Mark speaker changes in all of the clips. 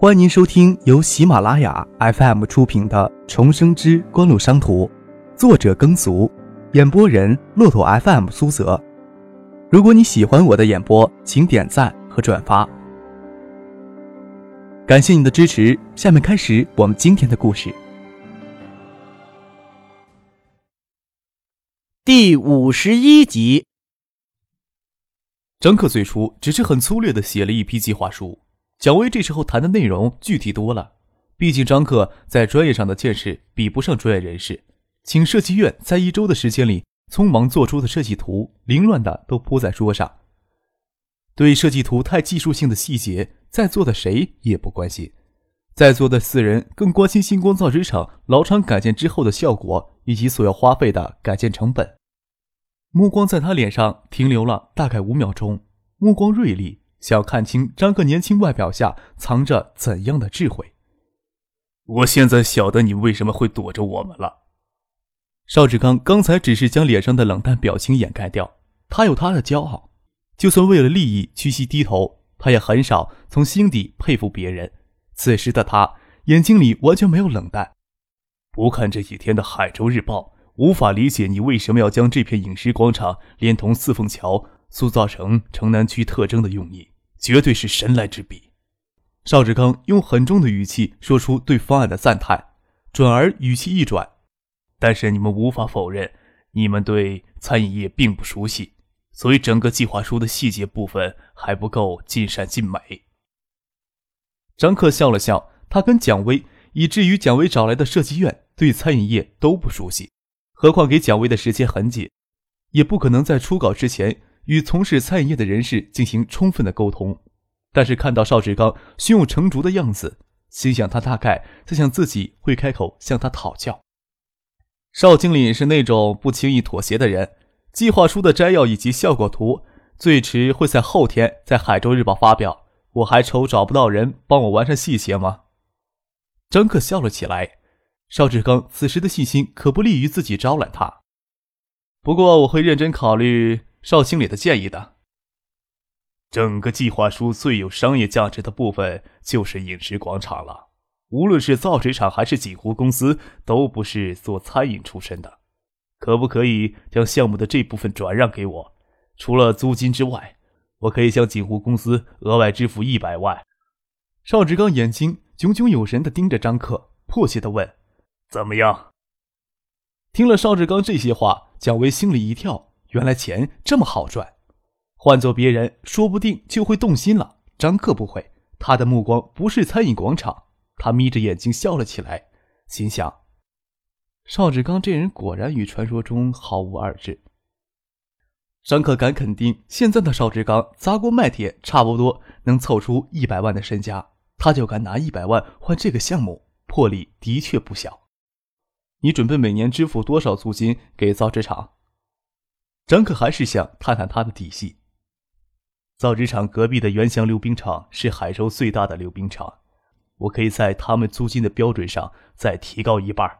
Speaker 1: 欢迎您收听由喜马拉雅 FM 出品的《重生之官路商途》，作者耕俗，演播人骆驼 FM 苏泽。如果你喜欢我的演播，请点赞和转发，感谢你的支持。下面开始我们今天的故事。
Speaker 2: 第五十一集，
Speaker 1: 张克最初只是很粗略的写了一批计划书。蒋薇这时候谈的内容具体多了，毕竟张克在专业上的见识比不上专业人士，请设计院在一周的时间里匆忙做出的设计图，凌乱的都铺在桌上。对设计图太技术性的细节，在座的谁也不关心，在座的四人更关心星光造纸厂老厂改建之后的效果以及所要花费的改建成本。目光在他脸上停留了大概五秒钟，目光锐利。想要看清张克年轻外表下藏着怎样的智慧。
Speaker 3: 我现在晓得你为什么会躲着我们了。
Speaker 1: 邵志刚刚才只是将脸上的冷淡表情掩盖掉，他有他的骄傲，就算为了利益屈膝低头，他也很少从心底佩服别人。此时的他眼睛里完全没有冷淡。
Speaker 3: 不看这几天的《海州日报》，无法理解你为什么要将这片影视广场连同四凤桥。塑造成城南区特征的用意，绝对是神来之笔。
Speaker 1: 邵志刚用很重的语气说出对方案的赞叹，转而语气一转：“
Speaker 3: 但是你们无法否认，你们对餐饮业并不熟悉，所以整个计划书的细节部分还不够尽善尽美。”
Speaker 1: 张克笑了笑，他跟蒋薇，以至于蒋薇找来的设计院对餐饮业都不熟悉，何况给蒋薇的时间很紧，也不可能在初稿之前。与从事餐饮业的人士进行充分的沟通，但是看到邵志刚胸有成竹的样子，心想他大概在想自己会开口向他讨教。邵经理是那种不轻易妥协的人，计划书的摘要以及效果图最迟会在后天在《海州日报》发表，我还愁找不到人帮我完善细节吗？张克笑了起来，邵志刚此时的信心可不利于自己招揽他，不过我会认真考虑。邵经理的建议的，
Speaker 3: 整个计划书最有商业价值的部分就是饮食广场了。无论是造纸厂还是锦湖公司，都不是做餐饮出身的。可不可以将项目的这部分转让给我？除了租金之外，我可以向锦湖公司额外支付一百万。
Speaker 1: 邵志刚眼睛炯炯有神的盯着张克，迫切的问：“
Speaker 3: 怎么样？”
Speaker 1: 听了邵志刚这些话，蒋薇心里一跳。原来钱这么好赚，换做别人说不定就会动心了。张克不会，他的目光不是餐饮广场。他眯着眼睛笑了起来，心想：邵志刚这人果然与传说中毫无二致。张克敢肯定，现在的邵志刚砸锅卖铁，差不多能凑出一百万的身家。他就敢拿一百万换这个项目，魄力的确不小。你准备每年支付多少租金给造纸厂？张克还是想探探他的底细。造纸厂隔壁的元祥溜冰场是海州最大的溜冰场，我可以在他们租金的标准上再提高一半。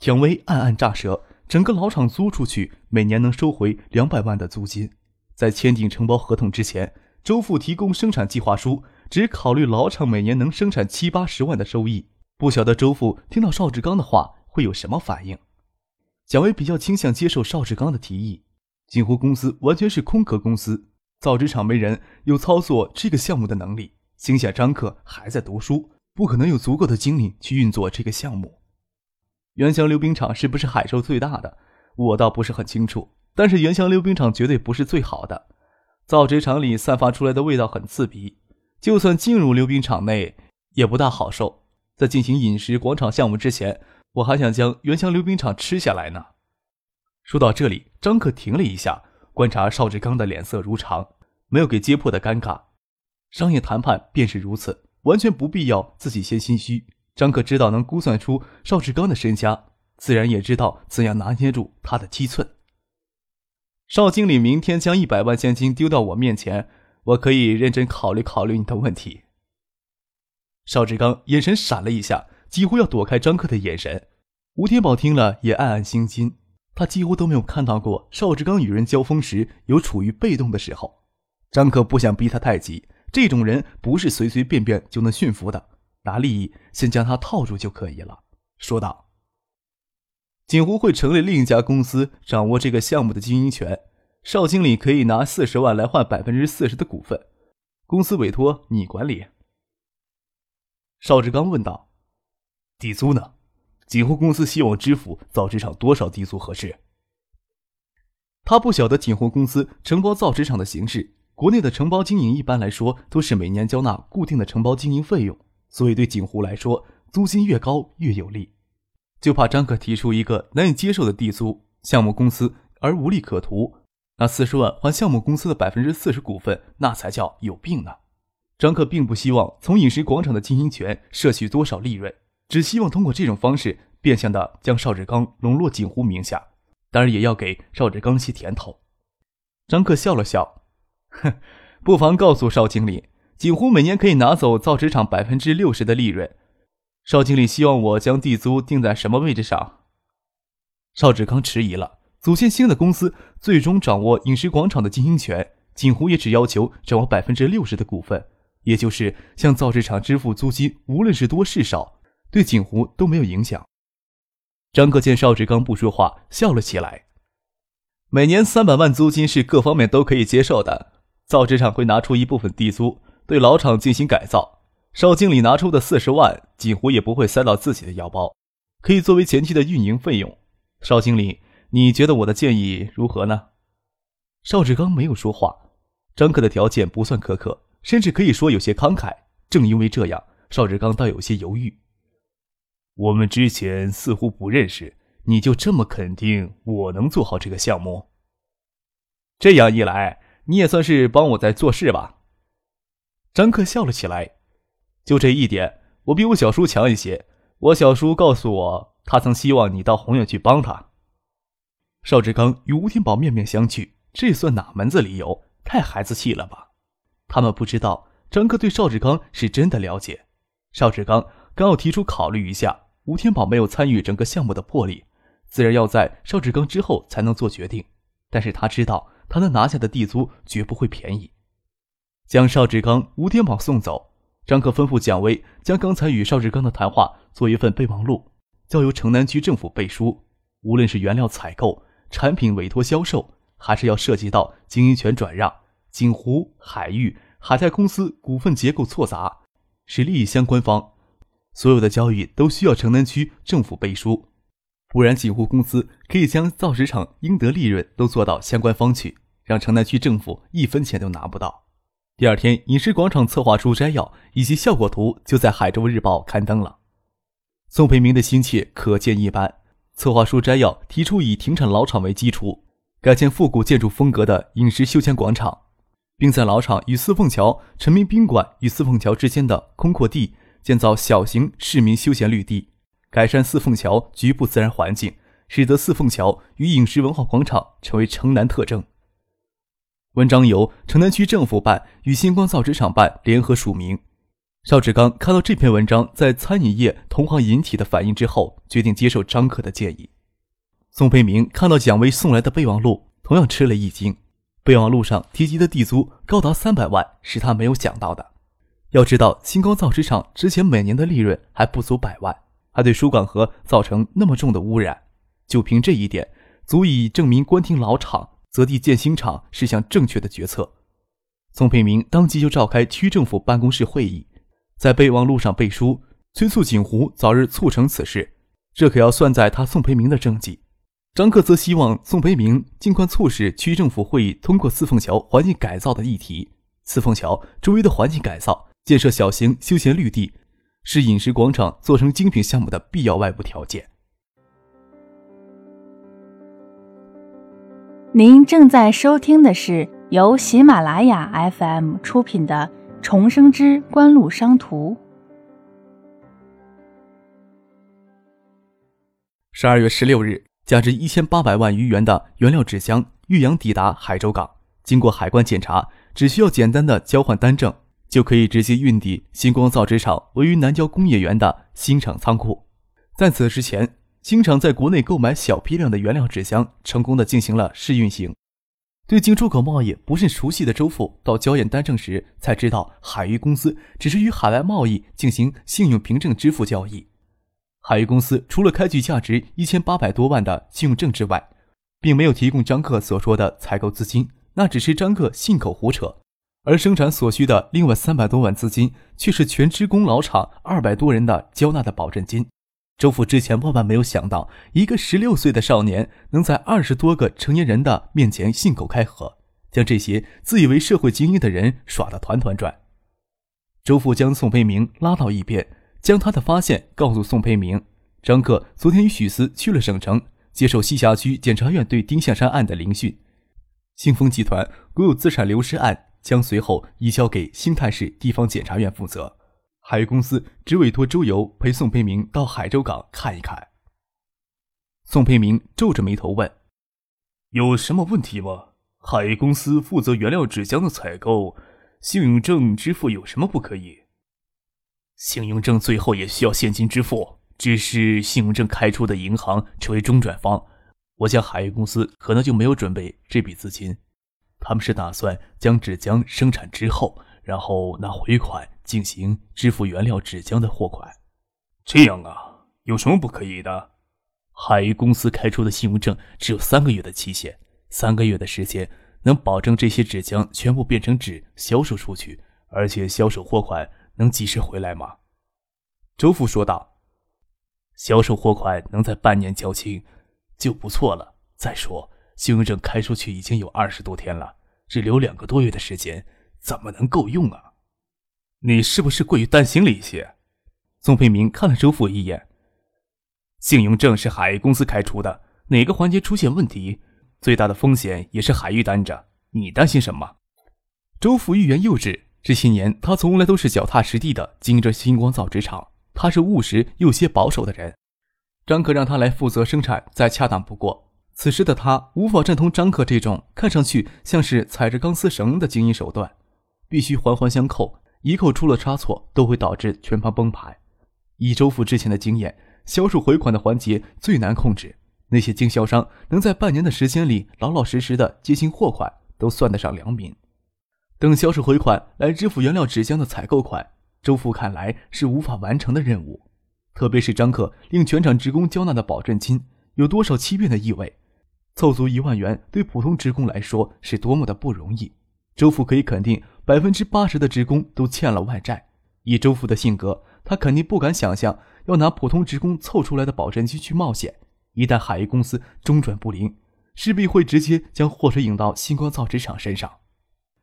Speaker 1: 蒋薇暗暗炸舌，整个老厂租出去，每年能收回两百万的租金。在签订承包合同之前，周父提供生产计划书，只考虑老厂每年能生产七八十万的收益。不晓得周父听到邵志刚的话会有什么反应。蒋薇比较倾向接受邵志刚的提议。锦湖公司完全是空壳公司，造纸厂没人有操作这个项目的能力。心想张克还在读书，不可能有足够的精力去运作这个项目。元祥溜冰场是不是海州最大的？我倒不是很清楚，但是元祥溜冰场绝对不是最好的。造纸厂里散发出来的味道很刺鼻，就算进入溜冰场内也不大好受。在进行饮食广场项目之前。我还想将元祥溜冰场吃下来呢。说到这里，张克停了一下，观察邵志刚的脸色如常，没有给揭破的尴尬。商业谈判便是如此，完全不必要自己先心虚。张克知道能估算出邵志刚的身家，自然也知道怎样拿捏住他的七寸。邵经理明天将一百万现金丢到我面前，我可以认真考虑考虑你的问题。邵志刚眼神闪了一下。几乎要躲开张克的眼神，吴天宝听了也暗暗心惊。他几乎都没有看到过邵志刚与人交锋时有处于被动的时候。张克不想逼他太急，这种人不是随随便便就能驯服的，拿利益先将他套住就可以了。说道：“锦湖会成立另一家公司，掌握这个项目的经营权。邵经理可以拿四十万来换百分之四十的股份，公司委托你管理。”邵志刚问道：“
Speaker 3: 地租呢？锦湖公司希望支付造纸厂多少地租合适？”
Speaker 1: 他不晓得锦湖公司承包造纸厂的形式。国内的承包经营一般来说都是每年交纳固定的承包经营费用，所以对锦湖来说，租金越高越有利。就怕张克提出一个难以接受的地租，项目公司而无利可图，那四十万还项目公司的百分之四十股份，那才叫有病呢。张克并不希望从饮食广场的经营权摄取多少利润，只希望通过这种方式变相的将邵志刚笼络锦湖名下，当然也要给邵志刚些甜头。张克笑了笑。哼，不妨告诉邵经理，锦湖每年可以拿走造纸厂百分之六十的利润。邵经理希望我将地租定在什么位置上？邵志刚迟疑了。组建新的公司，最终掌握饮食广场的经营权，锦湖也只要求掌握百分之六十的股份，也就是向造纸厂支付租金，无论是多是少，对锦湖都没有影响。张克见邵志刚不说话，笑了起来。每年三百万租金是各方面都可以接受的。造纸厂会拿出一部分地租对老厂进行改造，邵经理拿出的四十万，锦湖也不会塞到自己的腰包，可以作为前期的运营费用。邵经理，你觉得我的建议如何呢？邵志刚没有说话。张克的条件不算苛刻，甚至可以说有些慷慨。正因为这样，邵志刚倒有些犹豫。
Speaker 3: 我们之前似乎不认识，你就这么肯定我能做好这个项目？
Speaker 1: 这样一来。你也算是帮我在做事吧。张克笑了起来。就这一点，我比我小叔强一些。我小叔告诉我，他曾希望你到宏远去帮他。邵志刚与吴天宝面面相觑，这算哪门子理由？太孩子气了吧？他们不知道张克对邵志刚是真的了解。邵志刚刚要提出考虑一下，吴天宝没有参与整个项目的魄力，自然要在邵志刚之后才能做决定。但是他知道。他能拿下的地租绝不会便宜。将邵志刚、吴天宝送走，张克吩咐蒋威将刚才与邵志刚的谈话做一份备忘录，交由城南区政府背书。无论是原料采购、产品委托销售，还是要涉及到经营权转让、锦湖、海域、海泰公司股份结构错杂，是利益相关方，所有的交易都需要城南区政府背书，不然锦湖公司可以将造纸厂应得利润都做到相关方去。让城南区政府一分钱都拿不到。第二天，饮食广场策划书摘要以及效果图就在《海州日报》刊登了。宋培明的心切可见一斑。策划书摘要提出以停产老厂为基础，改建复古建筑风格的饮食休闲广场，并在老厂与四凤桥陈明宾馆与四凤桥之间的空阔地建造小型市民休闲绿地，改善四凤桥局部自然环境，使得四凤桥与饮食文化广场成为城南特征。文章由城南区政府办与星光造纸厂办联合署名。邵志刚看到这篇文章在餐饮业同行引起的反应之后，决定接受张克的建议。宋培明看到蒋威送来的备忘录，同样吃了一惊。备忘录上提及的地租高达三百万，是他没有想到的。要知道，新光造纸厂之前每年的利润还不足百万，还对输管河造成那么重的污染，就凭这一点，足以证明关停老厂。择地建新厂是项正确的决策。宋培明当即就召开区政府办公室会议，在备忘录上背书，催促锦湖早日促成此事。这可要算在他宋培明的政绩。张克则希望宋培明尽快促使区政府会议通过四凤桥环境改造的议题。四凤桥周围的环境改造，建设小型休闲绿地，是饮食广场做成精品项目的必要外部条件。
Speaker 4: 您正在收听的是由喜马拉雅 FM 出品的《重生之官路商途》。
Speaker 1: 十二月十六日，价值一千八百万余元的原料纸箱岳阳抵达海州港，经过海关检查，只需要简单的交换单证，就可以直接运抵星光造纸厂位于南郊工业园的新厂仓库。在此之前。新厂在国内购买小批量的原料纸箱，成功的进行了试运行。对进出口贸易不甚熟悉的周父到交验单证时，才知道海域公司只是与海外贸易进行信用凭证支付交易。海域公司除了开具价值一千八百多万的信用证之外，并没有提供张克所说的采购资金，那只是张克信口胡扯。而生产所需的另外三百多万资金，却是全职工老厂二百多人的交纳的保证金。周父之前万万没有想到，一个十六岁的少年能在二十多个成年人的面前信口开河，将这些自以为社会精英的人耍得团团转。周父将宋培明拉到一边。将他的发现告诉宋培明。张克昨天与许思去了省城，接受西辖区检察院对丁向山案的聆讯。信丰集团国有资产流失案将随后移交给兴泰市地方检察院负责。海域公司只委托周游陪宋培明到海州港看一看。宋培明皱着眉头问：“
Speaker 3: 有什么问题吗？海域公司负责原料纸浆的采购，信用证支付有什么不可以？”信用证最后也需要现金支付，只是信用证开出的银行成为中转方，我想海域公司可能就没有准备这笔资金，他们是打算将纸浆生产之后，然后拿回款进行支付原料纸浆的货款。这样啊，有什么不可以的？海域公司开出的信用证只有三个月的期限，三个月的时间能保证这些纸浆全部变成纸销售出去，而且销售货款。能及时回来吗？
Speaker 1: 周父说道：“
Speaker 3: 销售货款能在半年交清，就不错了。再说，信用证开出去已经有二十多天了，只留两个多月的时间，怎么能够用啊？
Speaker 1: 你是不是过于担心了一些？”宋培明看了周父一眼：“信用证是海域公司开出的，哪个环节出现问题，最大的风险也是海域担着。你担心什么？”周父欲言又止。这些年，他从来都是脚踏实地的经营着星光造纸厂。他是务实又些保守的人。张克让他来负责生产，再恰当不过。此时的他无法赞同张克这种看上去像是踩着钢丝绳的经营手段，必须环环相扣，一扣出了差错，都会导致全盘崩盘。以周父之前的经验，销售回款的环节最难控制。那些经销商能在半年的时间里老老实实的接清货款，都算得上良民。等销售回款来支付原料纸浆的采购款，周父看来是无法完成的任务。特别是张克令全场职工交纳的保证金，有多少欺骗的意味？凑足一万元对普通职工来说是多么的不容易。周父可以肯定，百分之八十的职工都欠了外债。以周父的性格，他肯定不敢想象要拿普通职工凑出来的保证金去冒险。一旦海域公司中转不灵，势必会直接将祸水引到星光造纸厂身上。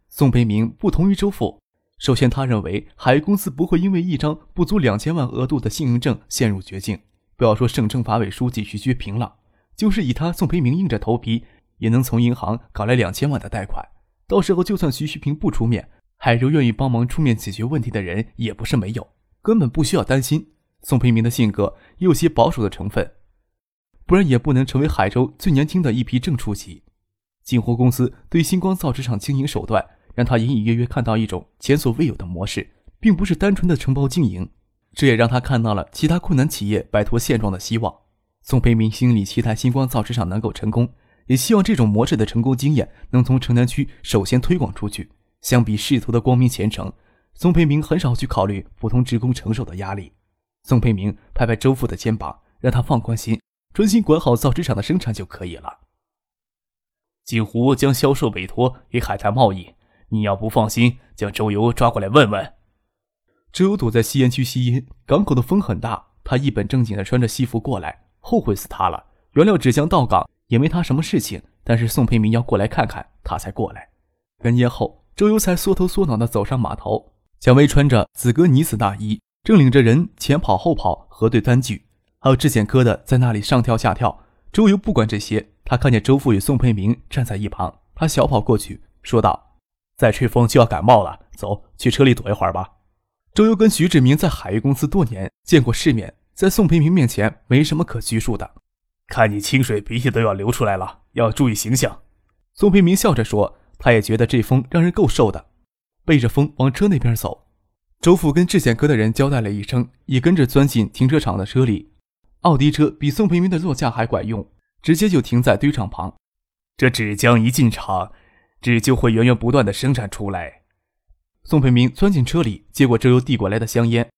Speaker 1: 宋培明不同于周父。首先，他认为海域公司不会因为一张不足两千万额度的信用证陷入绝境。不要说省政法委书记徐学平了，就是以他宋培明硬着头皮，也能从银行搞来两千万的贷款。到时候，就算徐学平不出面，海州愿意帮忙出面解决问题的人也不是没有，根本不需要担心。宋培明的性格也有些保守的成分，不然也不能成为海州最年轻的一批正处级。锦湖公司对星光造纸厂经营手段。让他隐隐约约看到一种前所未有的模式，并不是单纯的承包经营，这也让他看到了其他困难企业摆脱现状的希望。宋培明心里期待星光造纸厂能够成功，也希望这种模式的成功经验能从城南区首先推广出去。相比仕途的光明前程，宋培明很少去考虑普通职工承受的压力。宋培明拍拍周父的肩膀，让他放宽心，专心管好造纸厂的生产就可以了。
Speaker 3: 锦湖将销售委托给海泰贸易。你要不放心，将周游抓过来问问。
Speaker 1: 周游躲在吸烟区吸烟，港口的风很大，他一本正经的穿着西服过来，后悔死他了。原料纸箱到港也没他什么事情，但是宋培明要过来看看，他才过来。跟烟后，周游才缩头缩脑的走上码头。蒋薇穿着紫格呢子大衣，正领着人前跑后跑核对单据，还有质检科的在那里上跳下跳。周游不管这些，他看见周父与宋培明站在一旁，他小跑过去，说道。再吹风就要感冒了，走去车里躲一会儿吧。周游跟徐志明在海域公司多年，见过世面，在宋培明面前没什么可拘束的。
Speaker 3: 看你清水鼻涕都要流出来了，要注意形象。
Speaker 1: 宋培明笑着说，他也觉得这风让人够受的，背着风往车那边走。周父跟质检科的人交代了一声，也跟着钻进停车场的车里。奥迪车比宋培明的座驾还管用，直接就停在堆场旁。
Speaker 3: 这纸浆一进厂。纸就会源源不断的生产出来。
Speaker 1: 宋培明钻进车里，接过周游递过来的香烟。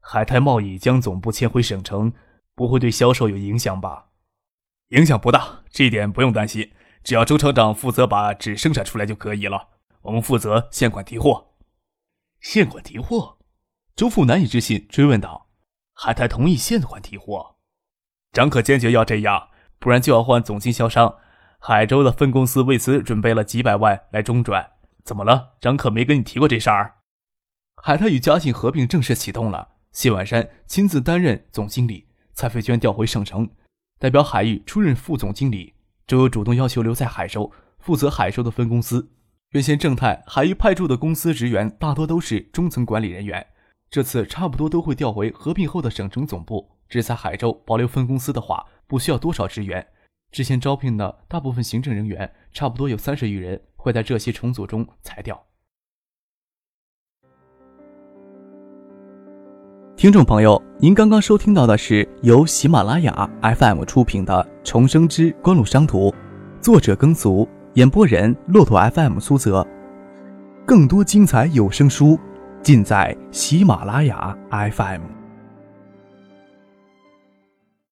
Speaker 3: 海泰贸易将总部迁回省城，不会对销售有影响吧？影响不大，这一点不用担心。只要周厂长负责把纸生产出来就可以了，我们负责现款提货。
Speaker 1: 现款提货？周父难以置信，追问道：“
Speaker 3: 海泰同意现款提货？”张可坚决要这样，不然就要换总经销商。海州的分公司为此准备了几百万来中转。怎么了？张可没跟你提过这事儿？
Speaker 1: 海泰与嘉信合并正式启动了，谢万山亲自担任总经理，蔡飞娟调回省城，代表海域出任副总经理。周游主动要求留在海州，负责海州的分公司。原先正泰海域派驻的公司职员大多都是中层管理人员，这次差不多都会调回合并后的省城总部。只在海州保留分公司的话，不需要多少职员。之前招聘的大部分行政人员，差不多有三十余人，会在这些重组中裁掉。听众朋友，您刚刚收听到的是由喜马拉雅 FM 出品的《重生之官路商途》，作者耕俗，演播人骆驼 FM 苏泽。更多精彩有声书，尽在喜马拉雅 FM。